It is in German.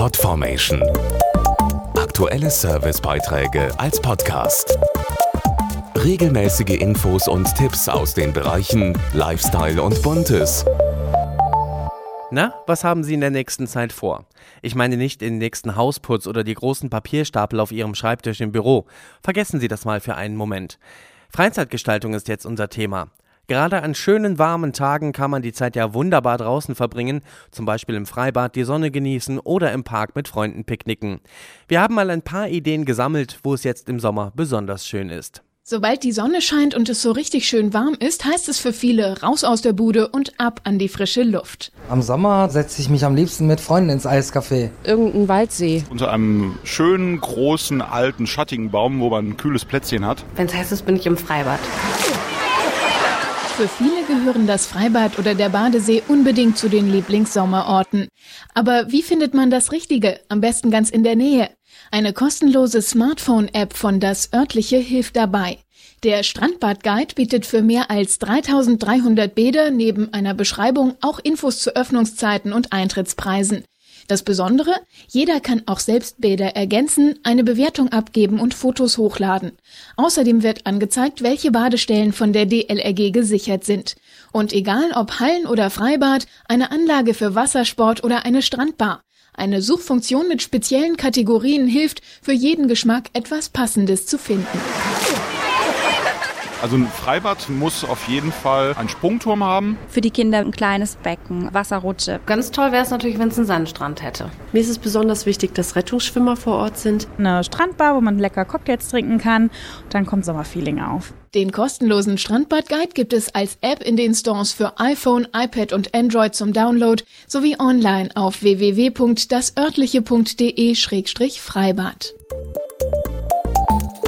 Podformation. Aktuelle Servicebeiträge als Podcast. Regelmäßige Infos und Tipps aus den Bereichen Lifestyle und Buntes. Na, was haben Sie in der nächsten Zeit vor? Ich meine nicht den nächsten Hausputz oder die großen Papierstapel auf Ihrem Schreibtisch im Büro. Vergessen Sie das mal für einen Moment. Freizeitgestaltung ist jetzt unser Thema. Gerade an schönen warmen Tagen kann man die Zeit ja wunderbar draußen verbringen, zum Beispiel im Freibad die Sonne genießen oder im Park mit Freunden picknicken. Wir haben mal ein paar Ideen gesammelt, wo es jetzt im Sommer besonders schön ist. Sobald die Sonne scheint und es so richtig schön warm ist, heißt es für viele raus aus der Bude und ab an die frische Luft. Am Sommer setze ich mich am liebsten mit Freunden ins Eiscafé. Irgendein Waldsee. Unter einem schönen, großen, alten, schattigen Baum, wo man ein kühles Plätzchen hat. Wenn es heiß ist, bin ich im Freibad. Für viele gehören das Freibad oder der Badesee unbedingt zu den Lieblingssommerorten. Aber wie findet man das Richtige? Am besten ganz in der Nähe. Eine kostenlose Smartphone-App von Das örtliche hilft dabei. Der Strandbad-Guide bietet für mehr als 3300 Bäder neben einer Beschreibung auch Infos zu Öffnungszeiten und Eintrittspreisen. Das Besondere, jeder kann auch selbst Bäder ergänzen, eine Bewertung abgeben und Fotos hochladen. Außerdem wird angezeigt, welche Badestellen von der DLRG gesichert sind. Und egal ob Hallen oder Freibad, eine Anlage für Wassersport oder eine Strandbar. Eine Suchfunktion mit speziellen Kategorien hilft, für jeden Geschmack etwas Passendes zu finden. Also ein Freibad muss auf jeden Fall einen Sprungturm haben. Für die Kinder ein kleines Becken, Wasserrutsche. Ganz toll wäre es natürlich, wenn es einen Sandstrand hätte. Mir ist es besonders wichtig, dass Rettungsschwimmer vor Ort sind. Eine Strandbar, wo man lecker Cocktails trinken kann. Und dann kommt Sommerfeeling auf. Den kostenlosen Strandbad-Guide gibt es als App in den Stores für iPhone, iPad und Android zum Download sowie online auf www.dasörtliche.de-freibad